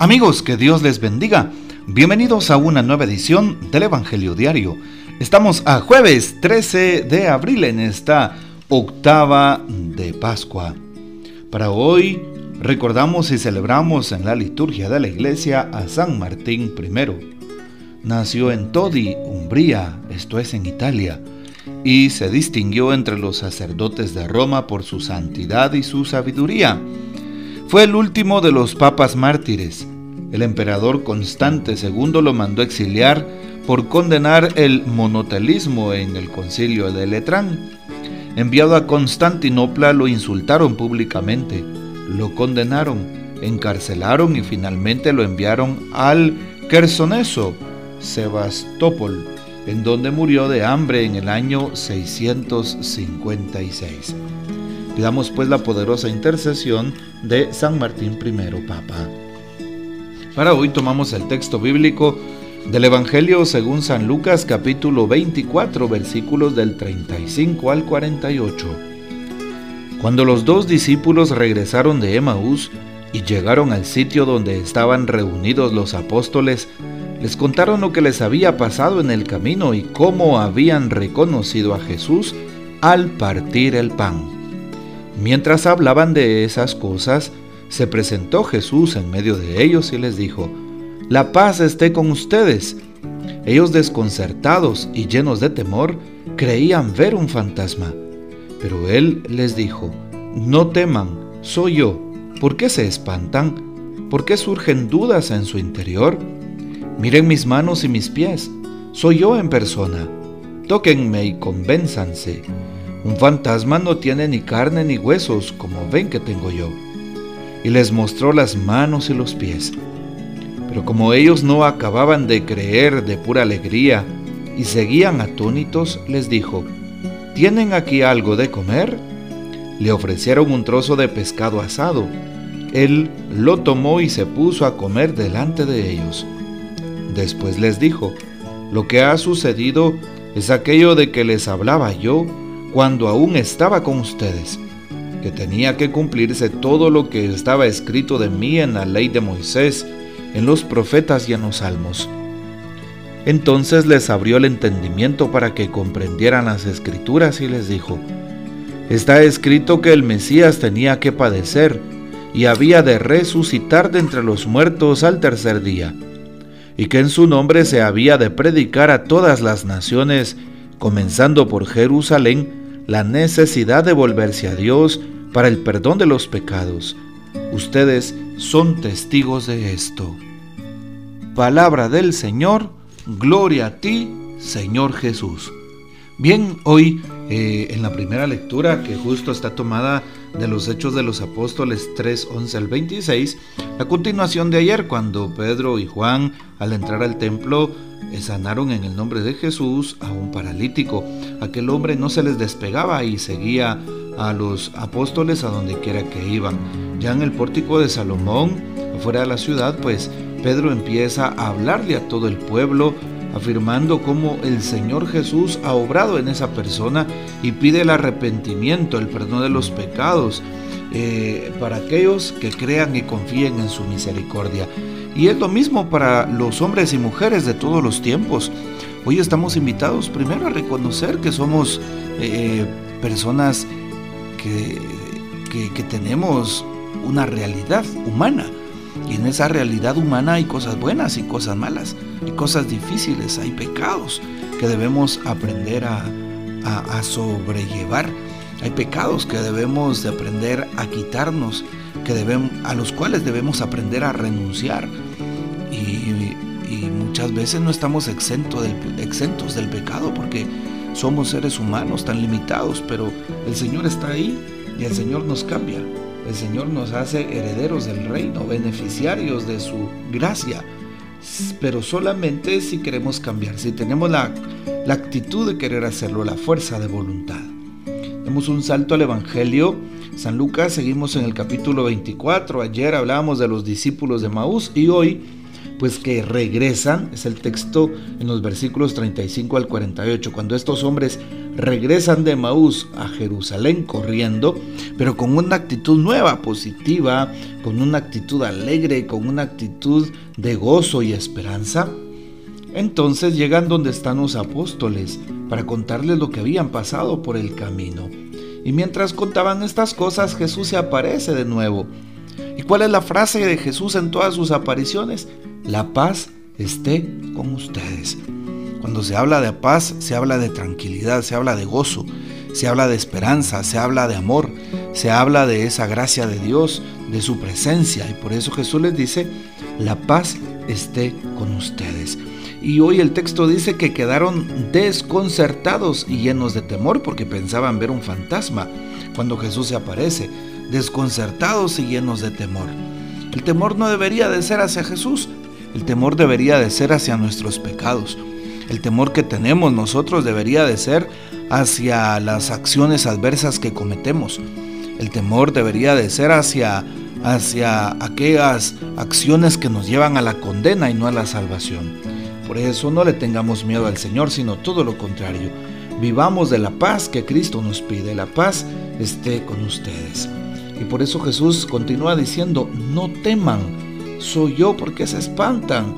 Amigos, que Dios les bendiga. Bienvenidos a una nueva edición del Evangelio Diario. Estamos a jueves 13 de abril en esta octava de Pascua. Para hoy recordamos y celebramos en la liturgia de la iglesia a San Martín I. Nació en Todi, Umbría, esto es en Italia, y se distinguió entre los sacerdotes de Roma por su santidad y su sabiduría. Fue el último de los papas mártires el emperador Constante II lo mandó exiliar por condenar el monotelismo en el concilio de Letrán. Enviado a Constantinopla lo insultaron públicamente, lo condenaron, encarcelaron y finalmente lo enviaron al Quersoneso, Sebastopol, en donde murió de hambre en el año 656. Pidamos pues la poderosa intercesión de San Martín I, Papa. Para hoy tomamos el texto bíblico del Evangelio según San Lucas capítulo 24 versículos del 35 al 48. Cuando los dos discípulos regresaron de Emaús y llegaron al sitio donde estaban reunidos los apóstoles, les contaron lo que les había pasado en el camino y cómo habían reconocido a Jesús al partir el pan. Mientras hablaban de esas cosas, se presentó Jesús en medio de ellos y les dijo, La paz esté con ustedes. Ellos desconcertados y llenos de temor, creían ver un fantasma. Pero él les dijo, No teman, soy yo. ¿Por qué se espantan? ¿Por qué surgen dudas en su interior? Miren mis manos y mis pies, soy yo en persona. Tóquenme y convénzanse. Un fantasma no tiene ni carne ni huesos como ven que tengo yo y les mostró las manos y los pies. Pero como ellos no acababan de creer de pura alegría y seguían atónitos, les dijo, ¿tienen aquí algo de comer? Le ofrecieron un trozo de pescado asado. Él lo tomó y se puso a comer delante de ellos. Después les dijo, lo que ha sucedido es aquello de que les hablaba yo cuando aún estaba con ustedes que tenía que cumplirse todo lo que estaba escrito de mí en la ley de Moisés, en los profetas y en los salmos. Entonces les abrió el entendimiento para que comprendieran las escrituras y les dijo, Está escrito que el Mesías tenía que padecer y había de resucitar de entre los muertos al tercer día, y que en su nombre se había de predicar a todas las naciones, comenzando por Jerusalén, la necesidad de volverse a Dios para el perdón de los pecados. Ustedes son testigos de esto. Palabra del Señor, gloria a ti, Señor Jesús. Bien, hoy eh, en la primera lectura que justo está tomada de los Hechos de los Apóstoles 3, 11 al 26, la continuación de ayer cuando Pedro y Juan al entrar al templo sanaron en el nombre de Jesús a un paralítico. Aquel hombre no se les despegaba y seguía a los apóstoles a donde quiera que iban. Ya en el pórtico de Salomón, afuera de la ciudad, pues Pedro empieza a hablarle a todo el pueblo, afirmando cómo el Señor Jesús ha obrado en esa persona y pide el arrepentimiento, el perdón de los pecados eh, para aquellos que crean y confíen en su misericordia. Y es lo mismo para los hombres y mujeres de todos los tiempos. Hoy estamos invitados primero a reconocer que somos eh, personas que, tenemos una realidad humana. Y en esa realidad humana hay cosas buenas y cosas malas, hay cosas difíciles, hay pecados que debemos aprender a, sobrellevar, hay pecados que debemos de aprender a quitarnos, que debemos, a los cuales debemos aprender a renunciar. Y, muchas veces no estamos del, exentos del pecado porque somos seres humanos tan limitados, pero el Señor está ahí y el Señor nos cambia. El Señor nos hace herederos del reino, beneficiarios de su gracia, pero solamente si queremos cambiar, si tenemos la, la actitud de querer hacerlo, la fuerza de voluntad. Demos un salto al Evangelio. San Lucas, seguimos en el capítulo 24. Ayer hablábamos de los discípulos de Maús y hoy pues que regresan, es el texto en los versículos 35 al 48, cuando estos hombres regresan de Maús a Jerusalén corriendo, pero con una actitud nueva, positiva, con una actitud alegre, con una actitud de gozo y esperanza. Entonces llegan donde están los apóstoles para contarles lo que habían pasado por el camino. Y mientras contaban estas cosas, Jesús se aparece de nuevo. ¿Y cuál es la frase de Jesús en todas sus apariciones? La paz esté con ustedes. Cuando se habla de paz, se habla de tranquilidad, se habla de gozo, se habla de esperanza, se habla de amor, se habla de esa gracia de Dios, de su presencia. Y por eso Jesús les dice, la paz esté con ustedes. Y hoy el texto dice que quedaron desconcertados y llenos de temor porque pensaban ver un fantasma cuando Jesús se aparece, desconcertados y llenos de temor. El temor no debería de ser hacia Jesús, el temor debería de ser hacia nuestros pecados. El temor que tenemos nosotros debería de ser hacia las acciones adversas que cometemos. El temor debería de ser hacia, hacia aquellas acciones que nos llevan a la condena y no a la salvación. Por eso no le tengamos miedo al Señor, sino todo lo contrario. Vivamos de la paz que Cristo nos pide. La paz esté con ustedes. Y por eso Jesús continúa diciendo, no teman soy yo porque se espantan.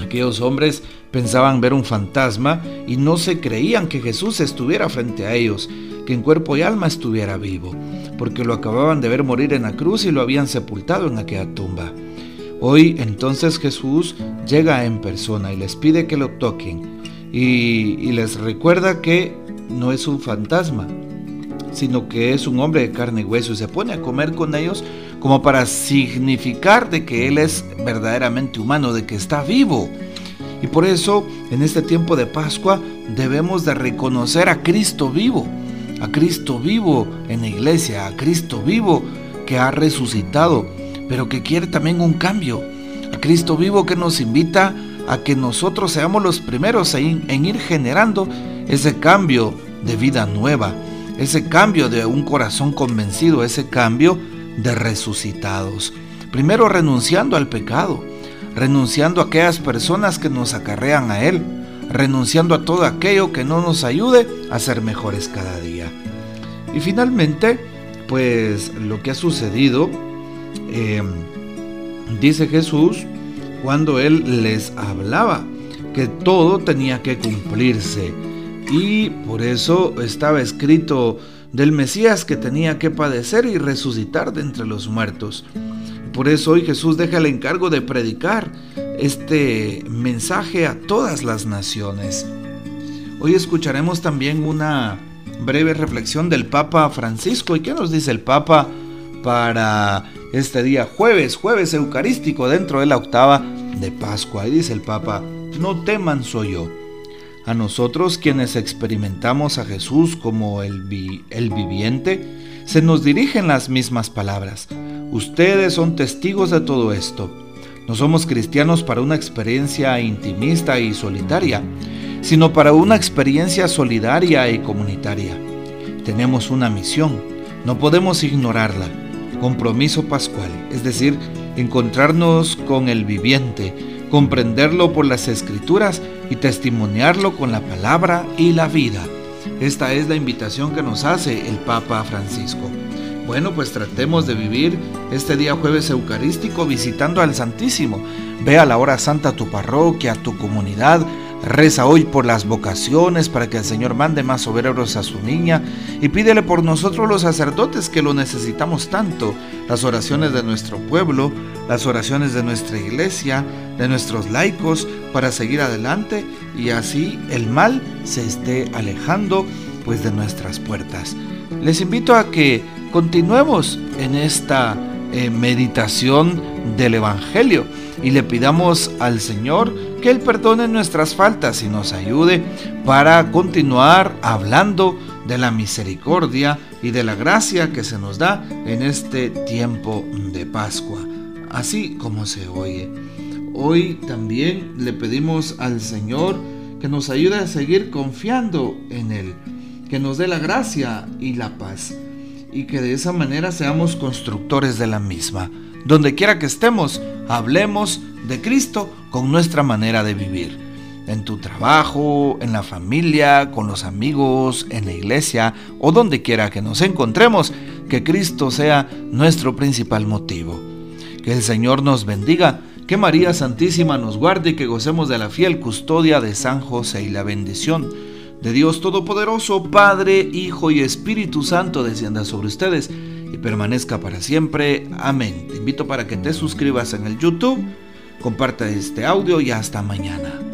Aquellos hombres pensaban ver un fantasma y no se creían que Jesús estuviera frente a ellos, que en cuerpo y alma estuviera vivo, porque lo acababan de ver morir en la cruz y lo habían sepultado en aquella tumba. Hoy entonces Jesús llega en persona y les pide que lo toquen y, y les recuerda que no es un fantasma, sino que es un hombre de carne y hueso y se pone a comer con ellos como para significar de que Él es verdaderamente humano, de que está vivo. Y por eso en este tiempo de Pascua debemos de reconocer a Cristo vivo, a Cristo vivo en la iglesia, a Cristo vivo que ha resucitado, pero que quiere también un cambio, a Cristo vivo que nos invita a que nosotros seamos los primeros en, ir generando ese cambio de vida nueva, ese cambio de un corazón convencido, ese cambio de resucitados. Primero renunciando al pecado, renunciando a aquellas personas que nos acarrean a Él, renunciando a todo aquello que no nos ayude a ser mejores cada día. Y finalmente, pues lo que ha sucedido, eh, dice Jesús, cuando Él les hablaba, que todo tenía que cumplirse. Y por eso estaba escrito del Mesías que tenía que padecer y resucitar de entre los muertos. Por eso hoy Jesús deja el encargo de predicar este mensaje a todas las naciones. Hoy escucharemos también una breve reflexión del Papa Francisco. ¿Y qué nos dice el Papa para este día jueves, jueves eucarístico dentro de la octava de Pascua? Y dice el Papa, no teman soy yo a nosotros quienes experimentamos a Jesús como el, el viviente, se nos dirigen las mismas palabras. Ustedes son testigos de todo esto. No somos cristianos para una experiencia intimista y solitaria, sino para una experiencia solidaria y comunitaria. Tenemos una misión, no podemos ignorarla. Compromiso pascual, es decir, encontrarnos con el viviente, comprenderlo por las escrituras y testimoniarlo con la palabra y la vida. Esta es la invitación que nos hace el Papa Francisco. Bueno, pues tratemos de vivir este día jueves eucarístico visitando al Santísimo. Ve a la hora santa a tu parroquia, a tu comunidad, Reza hoy por las vocaciones para que el Señor mande más obreros a su niña y pídele por nosotros los sacerdotes que lo necesitamos tanto, las oraciones de nuestro pueblo, las oraciones de nuestra iglesia, de nuestros laicos para seguir adelante y así el mal se esté alejando pues de nuestras puertas. Les invito a que continuemos en esta eh, meditación del Evangelio y le pidamos al Señor que Él perdone nuestras faltas y nos ayude para continuar hablando de la misericordia y de la gracia que se nos da en este tiempo de Pascua, así como se oye. Hoy también le pedimos al Señor que nos ayude a seguir confiando en Él, que nos dé la gracia y la paz, y que de esa manera seamos constructores de la misma. Donde quiera que estemos, hablemos de Cristo con nuestra manera de vivir. en tu trabajo, en la familia, con los amigos, en la iglesia o donde quiera que nos encontremos, que Cristo sea nuestro principal motivo. Que el Señor nos bendiga, que María Santísima nos guarde y que gocemos de la fiel custodia de San José y la bendición de Dios Todopoderoso, Padre, Hijo y Espíritu Santo descienda sobre ustedes y permanezca para siempre. Amén. Te invito para que te suscribas en el YouTube, comparta este audio y hasta mañana.